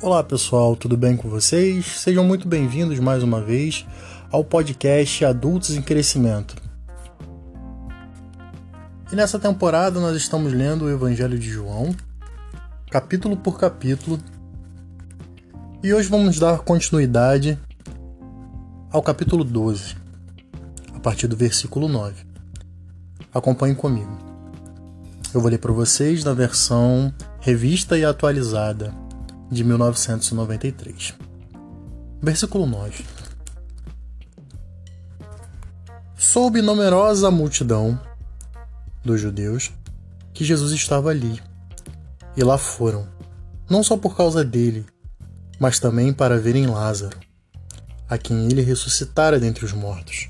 Olá pessoal, tudo bem com vocês? Sejam muito bem-vindos mais uma vez ao podcast Adultos em Crescimento. E nessa temporada nós estamos lendo o Evangelho de João, capítulo por capítulo, e hoje vamos dar continuidade ao capítulo 12, a partir do versículo 9. Acompanhe comigo. Eu vou ler para vocês na versão revista e atualizada de 1993. Versículo 9. Soube numerosa multidão dos judeus que Jesus estava ali, e lá foram, não só por causa dele, mas também para verem Lázaro, a quem ele ressuscitara dentre os mortos.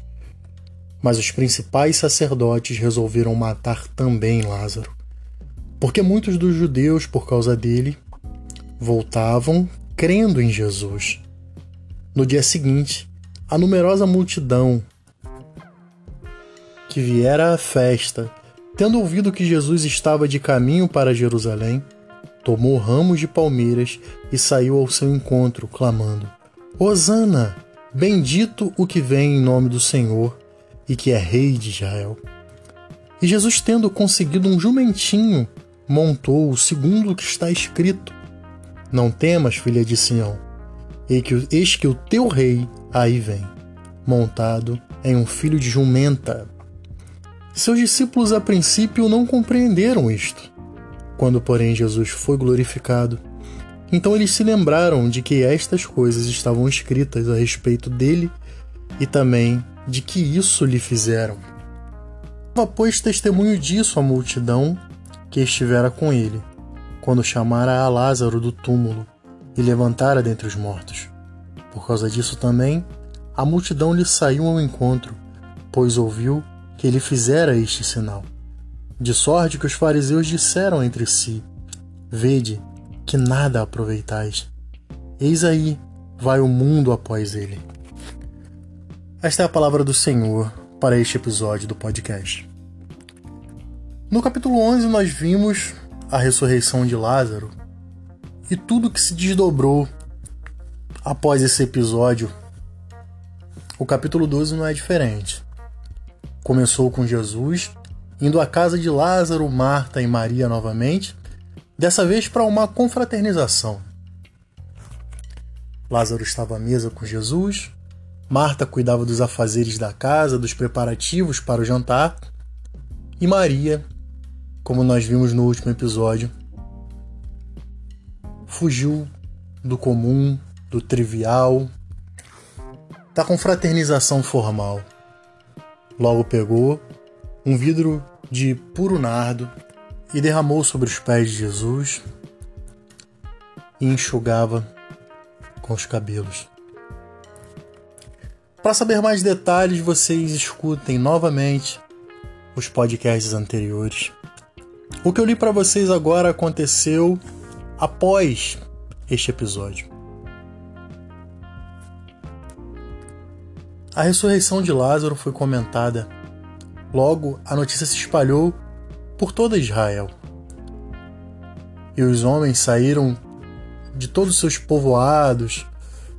Mas os principais sacerdotes resolveram matar também Lázaro, porque muitos dos judeus, por causa dele, voltavam crendo em Jesus. No dia seguinte, a numerosa multidão que viera à festa, tendo ouvido que Jesus estava de caminho para Jerusalém, tomou ramos de palmeiras e saiu ao seu encontro, clamando: Hosana! Bendito o que vem em nome do Senhor e que é Rei de Israel. E Jesus, tendo conseguido um jumentinho, montou o segundo que está escrito: não temas, filha de Sião, eis que o teu rei aí vem, montado em um filho de jumenta. Seus discípulos a princípio não compreenderam isto. Quando, porém, Jesus foi glorificado, então eles se lembraram de que estas coisas estavam escritas a respeito dele e também de que isso lhe fizeram. Pois testemunho disso a multidão que estivera com ele quando chamara a Lázaro do túmulo e levantara dentre os mortos. Por causa disso também, a multidão lhe saiu ao encontro, pois ouviu que ele fizera este sinal. De sorte que os fariseus disseram entre si: Vede, que nada aproveitais. Eis aí, vai o mundo após ele. Esta é a palavra do Senhor para este episódio do podcast. No capítulo 11, nós vimos a ressurreição de Lázaro e tudo que se desdobrou após esse episódio. O capítulo 12 não é diferente. Começou com Jesus indo à casa de Lázaro, Marta e Maria novamente, dessa vez para uma confraternização. Lázaro estava à mesa com Jesus, Marta cuidava dos afazeres da casa, dos preparativos para o jantar, e Maria como nós vimos no último episódio, fugiu do comum, do trivial, da confraternização formal. Logo pegou um vidro de puro nardo e derramou sobre os pés de Jesus e enxugava com os cabelos. Para saber mais detalhes, vocês escutem novamente os podcasts anteriores. O que eu li para vocês agora aconteceu após este episódio. A ressurreição de Lázaro foi comentada. Logo, a notícia se espalhou por toda Israel. E os homens saíram de todos os seus povoados,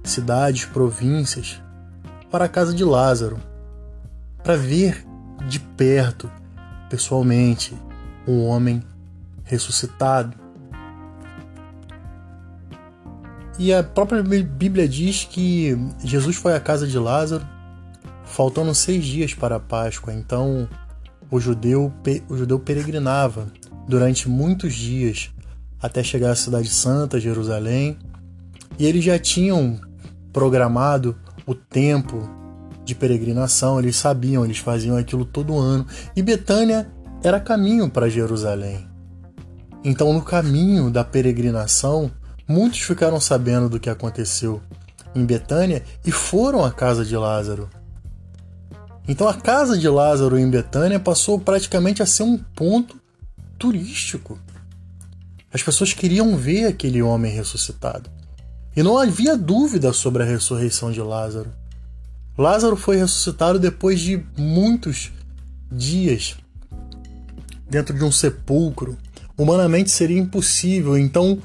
cidades, províncias, para a casa de Lázaro, para ver de perto, pessoalmente, um homem ressuscitado. E a própria Bíblia diz que Jesus foi à casa de Lázaro, faltando seis dias para a Páscoa. Então o judeu, o judeu peregrinava durante muitos dias até chegar à Cidade Santa, Jerusalém. E eles já tinham programado o tempo de peregrinação, eles sabiam, eles faziam aquilo todo ano. E Betânia era caminho para Jerusalém. Então, no caminho da peregrinação, muitos ficaram sabendo do que aconteceu em Betânia e foram à casa de Lázaro. Então, a casa de Lázaro em Betânia passou praticamente a ser um ponto turístico. As pessoas queriam ver aquele homem ressuscitado. E não havia dúvida sobre a ressurreição de Lázaro. Lázaro foi ressuscitado depois de muitos dias dentro de um sepulcro. Humanamente seria impossível, então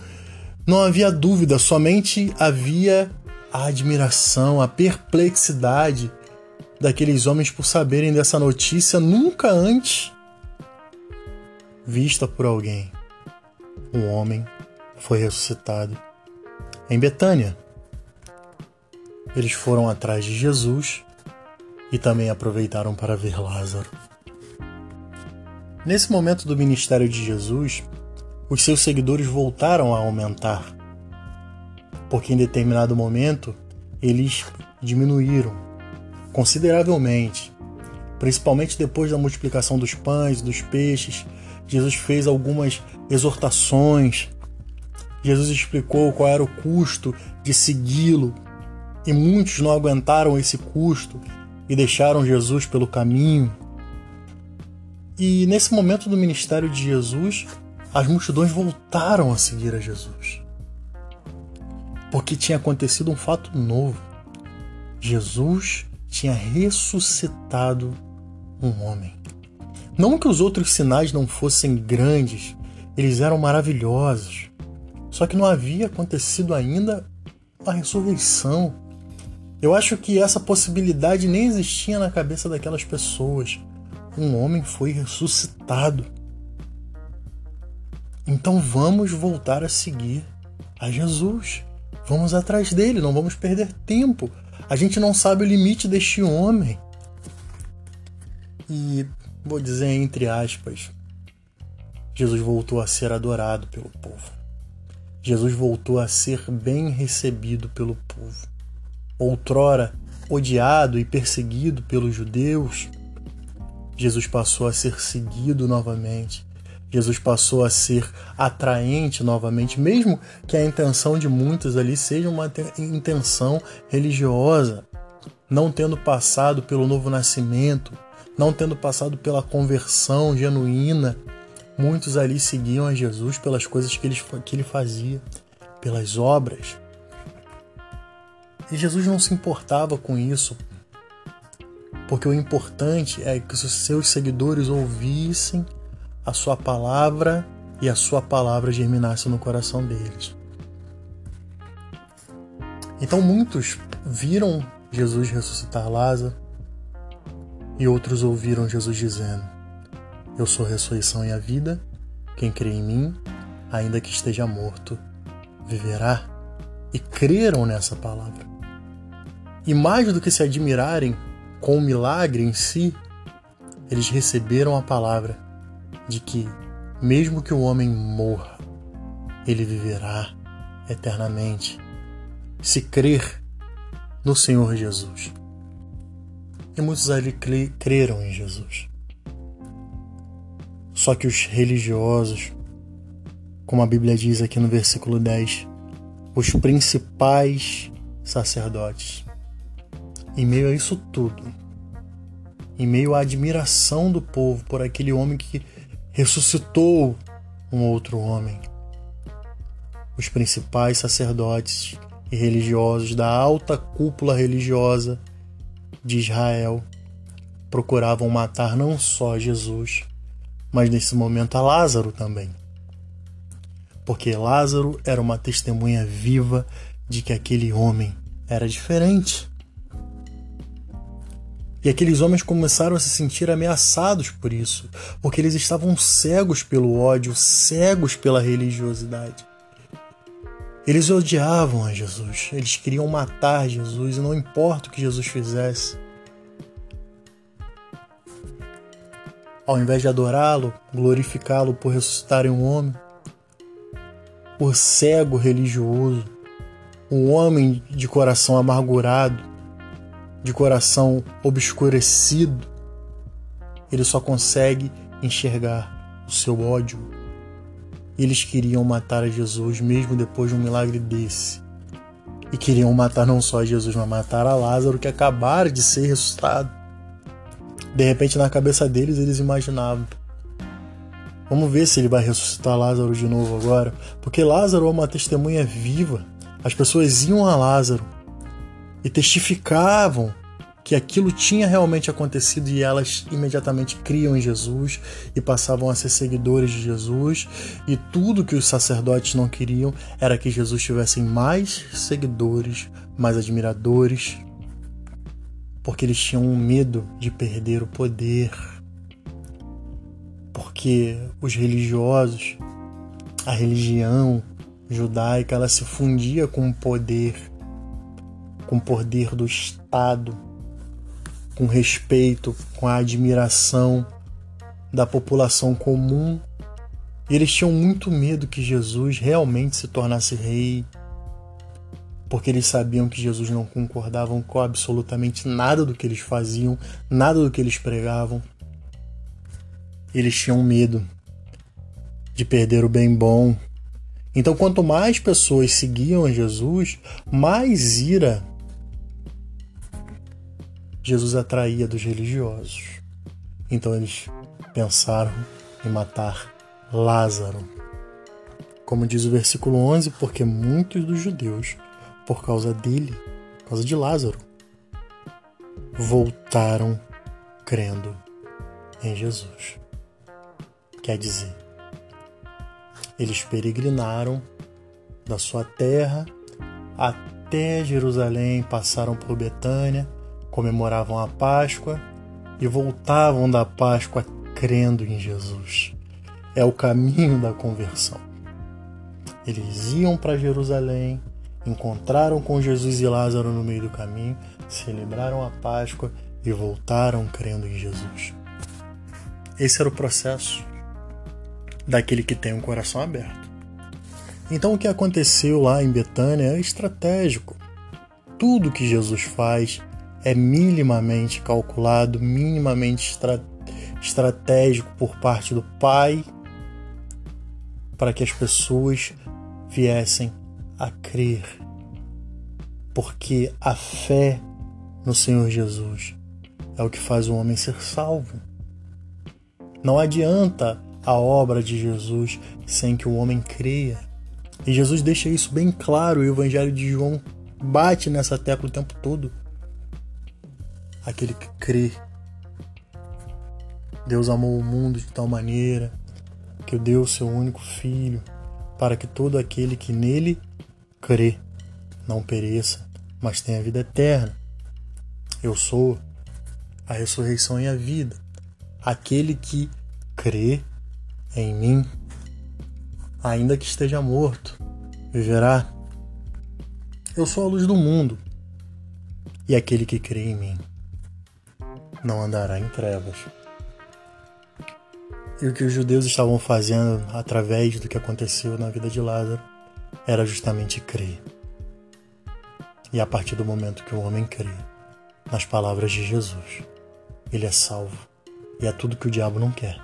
Não havia dúvida, somente havia a admiração, a perplexidade daqueles homens por saberem dessa notícia nunca antes vista por alguém. Um homem foi ressuscitado em Betânia. Eles foram atrás de Jesus e também aproveitaram para ver Lázaro. Nesse momento do ministério de Jesus, os seus seguidores voltaram a aumentar, porque em determinado momento eles diminuíram consideravelmente, principalmente depois da multiplicação dos pães e dos peixes. Jesus fez algumas exortações. Jesus explicou qual era o custo de segui-lo, e muitos não aguentaram esse custo e deixaram Jesus pelo caminho. E nesse momento do ministério de Jesus, as multidões voltaram a seguir a Jesus. Porque tinha acontecido um fato novo. Jesus tinha ressuscitado um homem. Não que os outros sinais não fossem grandes, eles eram maravilhosos. Só que não havia acontecido ainda a ressurreição. Eu acho que essa possibilidade nem existia na cabeça daquelas pessoas. Um homem foi ressuscitado. Então vamos voltar a seguir a Jesus. Vamos atrás dele, não vamos perder tempo. A gente não sabe o limite deste homem. E vou dizer entre aspas, Jesus voltou a ser adorado pelo povo. Jesus voltou a ser bem recebido pelo povo. Outrora odiado e perseguido pelos judeus, Jesus passou a ser seguido novamente. Jesus passou a ser atraente novamente, mesmo que a intenção de muitos ali seja uma intenção religiosa, não tendo passado pelo novo nascimento, não tendo passado pela conversão genuína. Muitos ali seguiam a Jesus pelas coisas que ele, que ele fazia, pelas obras. E Jesus não se importava com isso, porque o importante é que os seus seguidores ouvissem a sua palavra e a sua palavra germinasse no coração deles. Então muitos viram Jesus ressuscitar Lázaro e outros ouviram Jesus dizendo: Eu sou a ressurreição e a vida, quem crê em mim, ainda que esteja morto, viverá. E creram nessa palavra. E mais do que se admirarem com o milagre em si, eles receberam a palavra de que, mesmo que o homem morra, ele viverá eternamente, se crer no Senhor Jesus. E muitos ali creram em Jesus. Só que os religiosos, como a Bíblia diz aqui no versículo 10, os principais sacerdotes, em meio a isso tudo, em meio à admiração do povo por aquele homem que ressuscitou um outro homem. Os principais sacerdotes e religiosos da alta cúpula religiosa de Israel procuravam matar não só Jesus, mas nesse momento a Lázaro também. Porque Lázaro era uma testemunha viva de que aquele homem era diferente. E aqueles homens começaram a se sentir ameaçados por isso, porque eles estavam cegos pelo ódio, cegos pela religiosidade. Eles odiavam a Jesus, eles queriam matar Jesus, e não importa o que Jesus fizesse. Ao invés de adorá-lo, glorificá-lo por ressuscitarem um homem, o cego religioso, um homem de coração amargurado, de coração obscurecido, ele só consegue enxergar o seu ódio. Eles queriam matar a Jesus mesmo depois de um milagre desse. E queriam matar não só Jesus, mas matar a Lázaro que acabara de ser ressuscitado. De repente, na cabeça deles, eles imaginavam: Vamos ver se ele vai ressuscitar Lázaro de novo agora. Porque Lázaro é uma testemunha viva. As pessoas iam a Lázaro e testificavam que aquilo tinha realmente acontecido e elas imediatamente criam em Jesus e passavam a ser seguidores de Jesus. E tudo que os sacerdotes não queriam era que Jesus tivesse mais seguidores, mais admiradores, porque eles tinham um medo de perder o poder. Porque os religiosos, a religião judaica, ela se fundia com o poder, com o poder do Estado com respeito, com a admiração da população comum. E eles tinham muito medo que Jesus realmente se tornasse rei, porque eles sabiam que Jesus não concordava com absolutamente nada do que eles faziam, nada do que eles pregavam. Eles tinham medo de perder o bem bom. Então, quanto mais pessoas seguiam a Jesus, mais ira Jesus atraía dos religiosos. Então eles pensaram em matar Lázaro. Como diz o versículo 11, porque muitos dos judeus, por causa dele, por causa de Lázaro, voltaram crendo em Jesus. Quer dizer, eles peregrinaram da sua terra até Jerusalém, passaram por Betânia comemoravam a Páscoa e voltavam da Páscoa crendo em Jesus. É o caminho da conversão. Eles iam para Jerusalém, encontraram com Jesus e Lázaro no meio do caminho, celebraram a Páscoa e voltaram crendo em Jesus. Esse era o processo daquele que tem um coração aberto. Então o que aconteceu lá em Betânia é estratégico. Tudo que Jesus faz é minimamente calculado, minimamente estra estratégico por parte do Pai para que as pessoas viessem a crer. Porque a fé no Senhor Jesus é o que faz o homem ser salvo. Não adianta a obra de Jesus sem que o homem creia. E Jesus deixa isso bem claro, o Evangelho de João bate nessa tecla o tempo todo aquele que crê. Deus amou o mundo de tal maneira que deu o seu único filho, para que todo aquele que nele crê não pereça, mas tenha vida eterna. Eu sou a ressurreição e a vida. Aquele que crê em mim, ainda que esteja morto, viverá. Eu sou a luz do mundo, e aquele que crê em mim não andará em trevas. E o que os judeus estavam fazendo através do que aconteceu na vida de Lázaro era justamente crer. E a partir do momento que o homem crê nas palavras de Jesus, ele é salvo. E é tudo que o diabo não quer.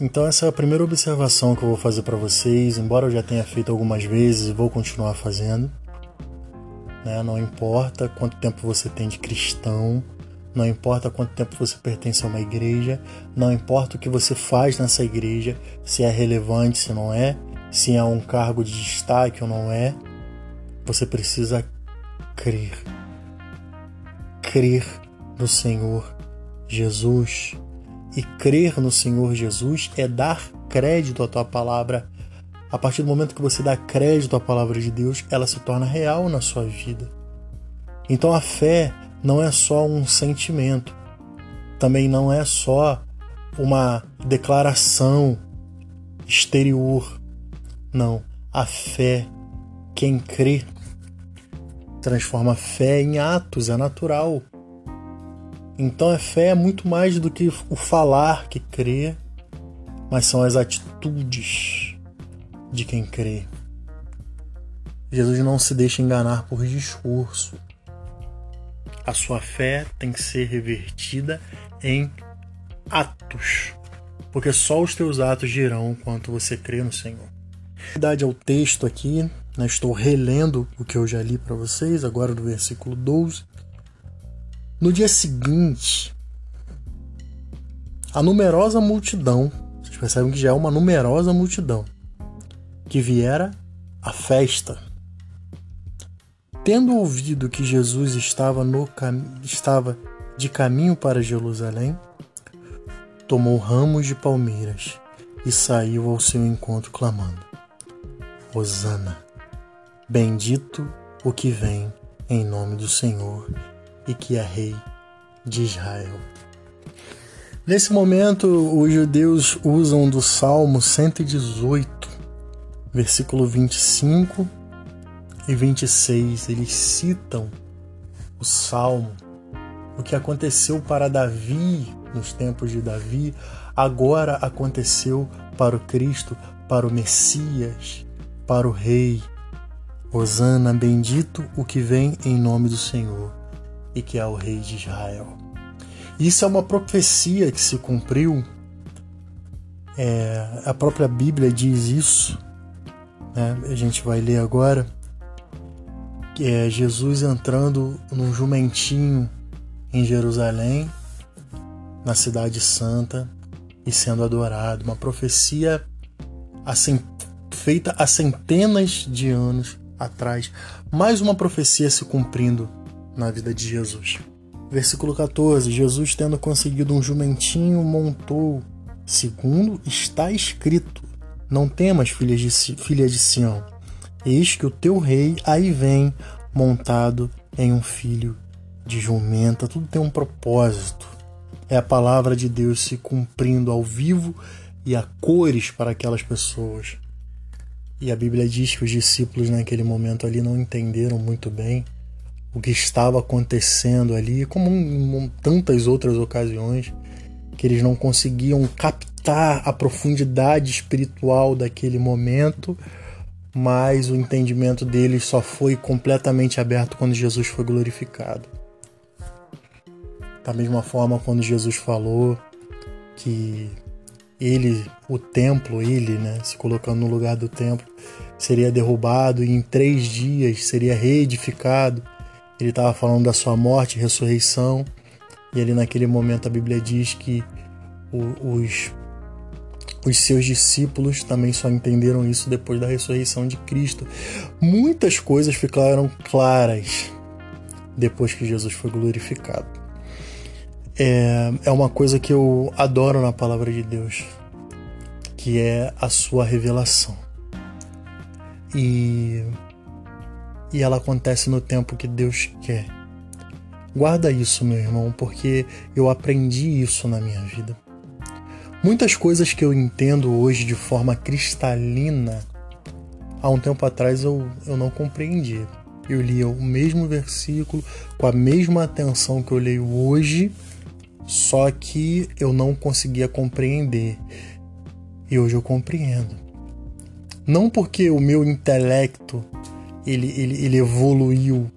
Então essa é a primeira observação que eu vou fazer para vocês, embora eu já tenha feito algumas vezes e vou continuar fazendo. Né? Não importa quanto tempo você tem de cristão, não importa quanto tempo você pertence a uma igreja, não importa o que você faz nessa igreja, se é relevante, se não é, se é um cargo de destaque ou não é, você precisa crer. Crer no Senhor Jesus. E crer no Senhor Jesus é dar crédito à tua palavra a partir do momento que você dá crédito à palavra de Deus, ela se torna real na sua vida. Então a fé não é só um sentimento, também não é só uma declaração exterior. Não, a fé, quem crê, transforma a fé em atos, é natural. Então a fé é muito mais do que o falar que crê, mas são as atitudes de quem crê. Jesus não se deixa enganar por discurso. A sua fé tem que ser revertida em atos, porque só os teus atos dirão quanto você crê no Senhor. Verdade ao texto aqui, né, estou relendo o que eu já li para vocês, agora do versículo 12. No dia seguinte, a numerosa multidão, vocês percebem que já é uma numerosa multidão, que viera a festa. Tendo ouvido que Jesus estava, no estava de caminho para Jerusalém, tomou ramos de palmeiras e saiu ao seu encontro clamando: Hosana, bendito o que vem em nome do Senhor e que é rei de Israel. Nesse momento, os judeus usam do Salmo 118, versículo 25 e 26. Eles citam o Salmo, o que aconteceu para Davi nos tempos de Davi, agora aconteceu para o Cristo, para o Messias, para o Rei. Hosana, bendito o que vem em nome do Senhor e que é o Rei de Israel. Isso é uma profecia que se cumpriu. É, a própria Bíblia diz isso. Né? A gente vai ler agora. Que é Jesus entrando num jumentinho em Jerusalém na Cidade Santa e sendo adorado. Uma profecia assim, feita há centenas de anos atrás. Mais uma profecia se cumprindo na vida de Jesus. Versículo 14: Jesus, tendo conseguido um jumentinho, montou, segundo está escrito: Não temas, filha de, filha de Sião, eis que o teu rei aí vem, montado em um filho de jumenta. Tudo tem um propósito é a palavra de Deus se cumprindo ao vivo e a cores para aquelas pessoas. E a Bíblia diz que os discípulos naquele momento ali não entenderam muito bem o que estava acontecendo ali, como em tantas outras ocasiões, que eles não conseguiam captar a profundidade espiritual daquele momento, mas o entendimento deles só foi completamente aberto quando Jesus foi glorificado. Da mesma forma, quando Jesus falou que ele, o templo, ele, né, se colocando no lugar do templo, seria derrubado e em três dias seria reedificado. Ele estava falando da sua morte e ressurreição. E ali naquele momento a Bíblia diz que os, os seus discípulos também só entenderam isso depois da ressurreição de Cristo. Muitas coisas ficaram claras depois que Jesus foi glorificado é, é uma coisa que eu adoro na palavra de Deus, que é a sua revelação. E, e ela acontece no tempo que Deus quer. Guarda isso, meu irmão, porque eu aprendi isso na minha vida. Muitas coisas que eu entendo hoje de forma cristalina, há um tempo atrás eu, eu não compreendia. Eu lia o mesmo versículo com a mesma atenção que eu leio hoje só que eu não conseguia compreender. E hoje eu compreendo. Não porque o meu intelecto ele, ele, ele evoluiu,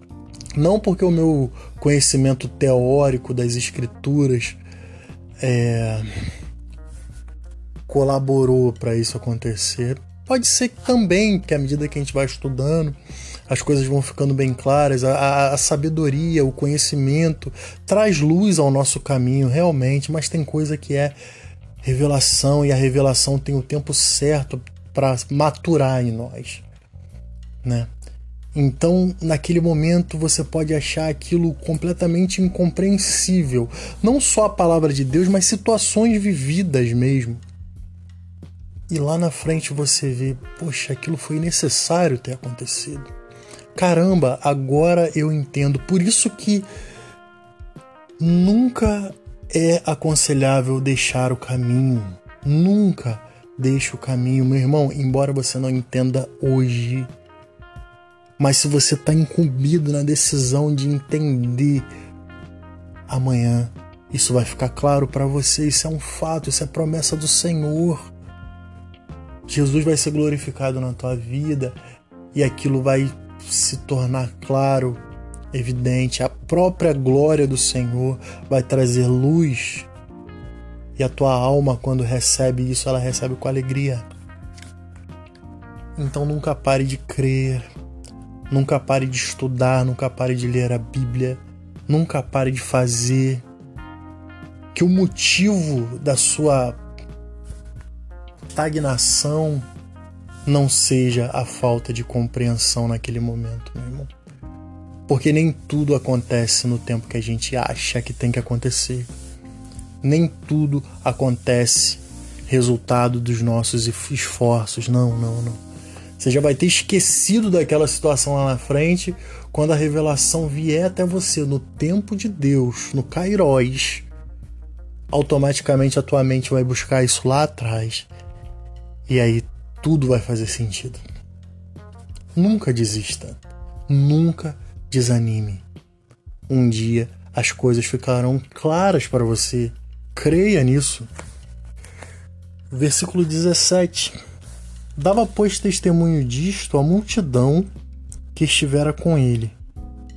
não porque o meu conhecimento teórico das escrituras é, colaborou para isso acontecer. Pode ser também que à medida que a gente vai estudando, as coisas vão ficando bem claras, a, a, sabedoria, o conhecimento traz luz ao nosso caminho, realmente, mas tem coisa que é revelação e a revelação tem o tempo certo para maturar em nós, né? Então, naquele momento, você pode achar aquilo completamente incompreensível. Não só a palavra de Deus, mas situações vividas mesmo. E lá na frente você vê, poxa, aquilo foi necessário ter acontecido caramba, agora eu entendo. Por isso que nunca é aconselhável deixar o caminho. Nunca deixe o caminho, meu irmão, embora você não entenda hoje. Mas se você está incumbido na decisão de entender amanhã, isso vai ficar claro para você. Isso é um fato, isso é promessa do Senhor. Jesus vai ser glorificado na tua vida e aquilo vai se tornar claro, evidente, a própria glória do Senhor vai trazer luz. E a tua alma, quando recebe isso, ela recebe com alegria. Então nunca pare de crer, nunca pare de estudar, nunca pare de ler a Bíblia, nunca pare de fazer. Que o motivo da sua estagnação, não seja a falta de compreensão naquele momento, meu irmão. Porque nem tudo acontece no tempo que a gente acha que tem que acontecer. Nem tudo acontece resultado dos nossos esforços. Não, não, não. Você já vai ter esquecido daquela situação lá na frente quando a revelação vier até você no tempo de Deus, no Kairos. Automaticamente a tua mente vai buscar isso lá atrás. E aí tudo vai fazer sentido. Nunca desista. Nunca desanime. Um dia as coisas ficarão claras para você. Creia nisso. Versículo 17. Dava, pois, testemunho disto a multidão que estivera com ele,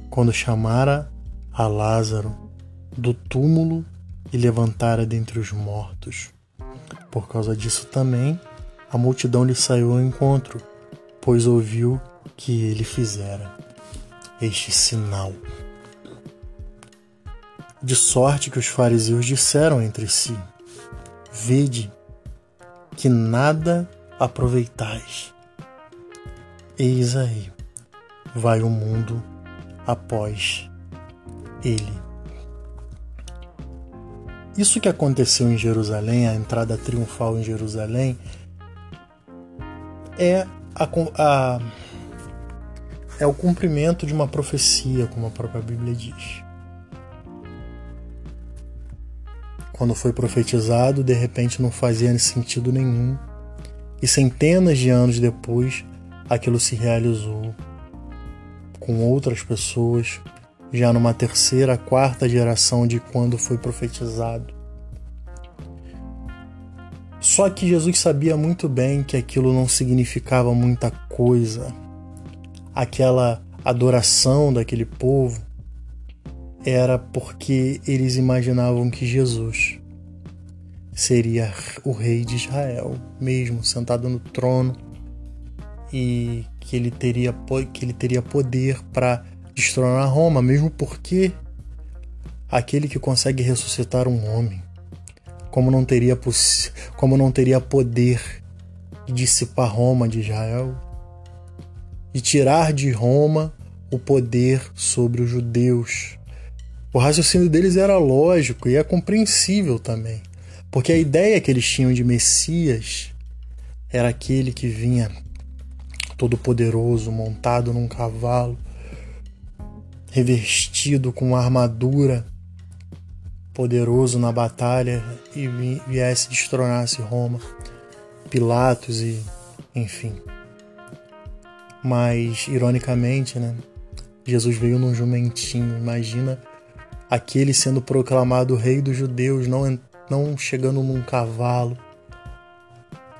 quando chamara a Lázaro do túmulo e levantara dentre os mortos. Por causa disso também, a multidão lhe saiu ao encontro, pois ouviu que ele fizera este sinal. De sorte que os fariseus disseram entre si: Vede que nada aproveitais. Eis aí, vai o mundo após ele. Isso que aconteceu em Jerusalém, a entrada triunfal em Jerusalém, é a, a é o cumprimento de uma profecia, como a própria Bíblia diz. Quando foi profetizado, de repente não fazia sentido nenhum, e centenas de anos depois, aquilo se realizou com outras pessoas, já numa terceira, quarta geração de quando foi profetizado. Só que Jesus sabia muito bem que aquilo não significava muita coisa. Aquela adoração daquele povo era porque eles imaginavam que Jesus seria o rei de Israel, mesmo sentado no trono, e que ele teria, que ele teria poder para destronar Roma, mesmo porque aquele que consegue ressuscitar um homem, como não teria, como não teria poder de dissipar Roma de Israel, e tirar de Roma o poder sobre os judeus. O raciocínio deles era lógico e é compreensível também, porque a ideia que eles tinham de Messias era aquele que vinha todo poderoso, montado num cavalo, revestido com armadura, poderoso na batalha e viesse destronasse Roma, Pilatos e enfim. Mas, ironicamente, né? Jesus veio num jumentinho. Imagina aquele sendo proclamado rei dos judeus, não, não chegando num cavalo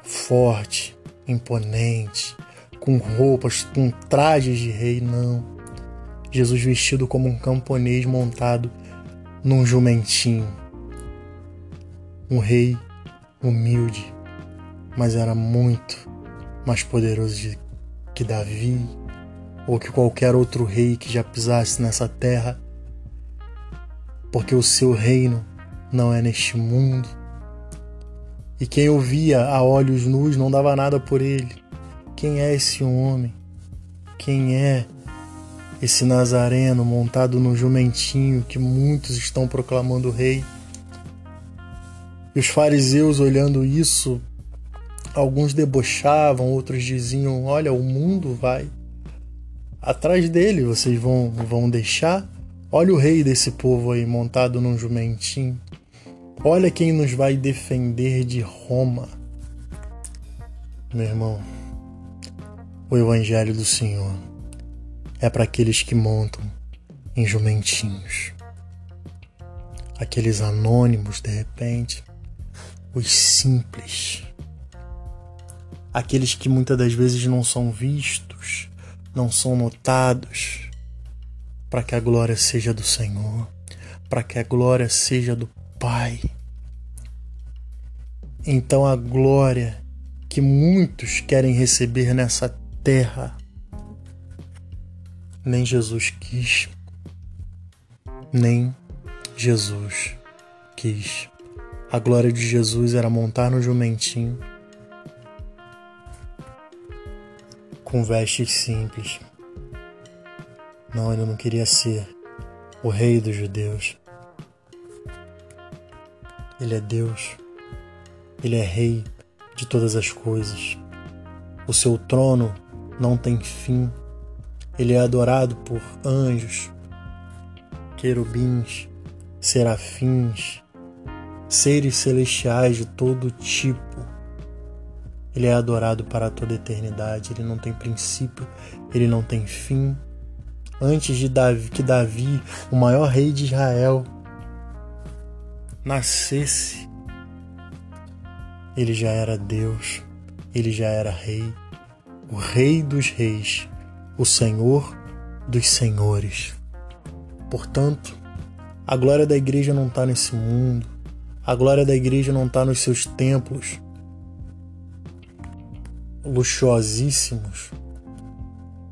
forte, imponente, com roupas, com trajes de rei, não. Jesus vestido como um camponês montado num jumentinho. Um rei humilde, mas era muito mais poderoso de que Davi ou que qualquer outro rei que já pisasse nessa terra, porque o seu reino não é neste mundo. E quem o via a olhos nus não dava nada por ele. Quem é esse homem? Quem é esse nazareno montado num jumentinho que muitos estão proclamando rei? E os fariseus olhando isso Alguns debochavam, outros diziam: Olha, o mundo vai atrás dele, vocês vão, vão deixar? Olha o rei desse povo aí montado num jumentinho. Olha quem nos vai defender de Roma. Meu irmão, o Evangelho do Senhor é para aqueles que montam em jumentinhos. Aqueles anônimos, de repente, os simples aqueles que muitas das vezes não são vistos, não são notados, para que a glória seja do Senhor, para que a glória seja do Pai. Então a glória que muitos querem receber nessa terra, nem Jesus quis, nem Jesus quis. A glória de Jesus era montar no jumentinho com vestes simples. Não, ele não queria ser o rei dos judeus. Ele é Deus. Ele é rei de todas as coisas. O seu trono não tem fim. Ele é adorado por anjos, querubins, serafins, seres celestiais de todo tipo. Ele é adorado para toda eternidade, ele não tem princípio, ele não tem fim. Antes de Davi, que Davi, o maior rei de Israel, nascesse, ele já era Deus, ele já era rei, o rei dos reis, o Senhor dos senhores. Portanto, a glória da igreja não está nesse mundo, a glória da igreja não está nos seus templos luxuosíssimos,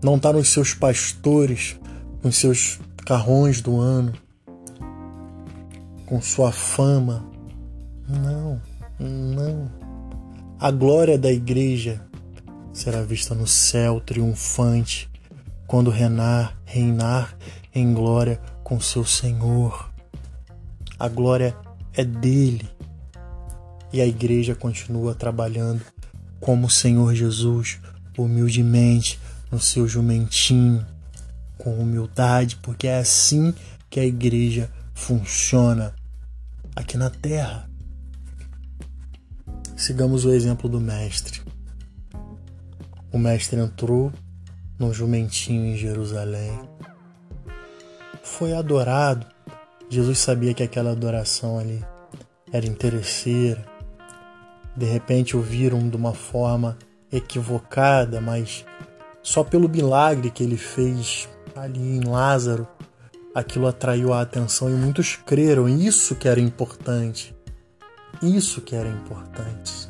não está nos seus pastores, nos seus carrões do ano, com sua fama. Não, não. A glória da igreja será vista no céu triunfante, quando reinar, reinar em glória com seu Senhor. A glória é dele. E a igreja continua trabalhando como o Senhor Jesus, humildemente, no seu jumentinho, com humildade, porque é assim que a igreja funciona aqui na terra. Sigamos o exemplo do Mestre. O Mestre entrou num jumentinho em Jerusalém, foi adorado. Jesus sabia que aquela adoração ali era interesseira. De repente o viram de uma forma equivocada, mas só pelo milagre que ele fez ali em Lázaro, aquilo atraiu a atenção e muitos creram. Isso que era importante. Isso que era importante.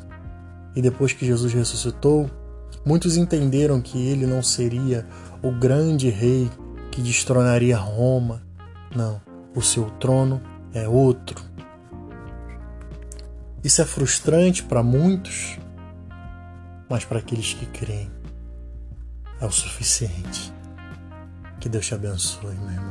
E depois que Jesus ressuscitou, muitos entenderam que ele não seria o grande rei que destronaria Roma. Não, o seu trono é outro. Isso é frustrante para muitos, mas para aqueles que creem é o suficiente. Que Deus te abençoe, meu irmão.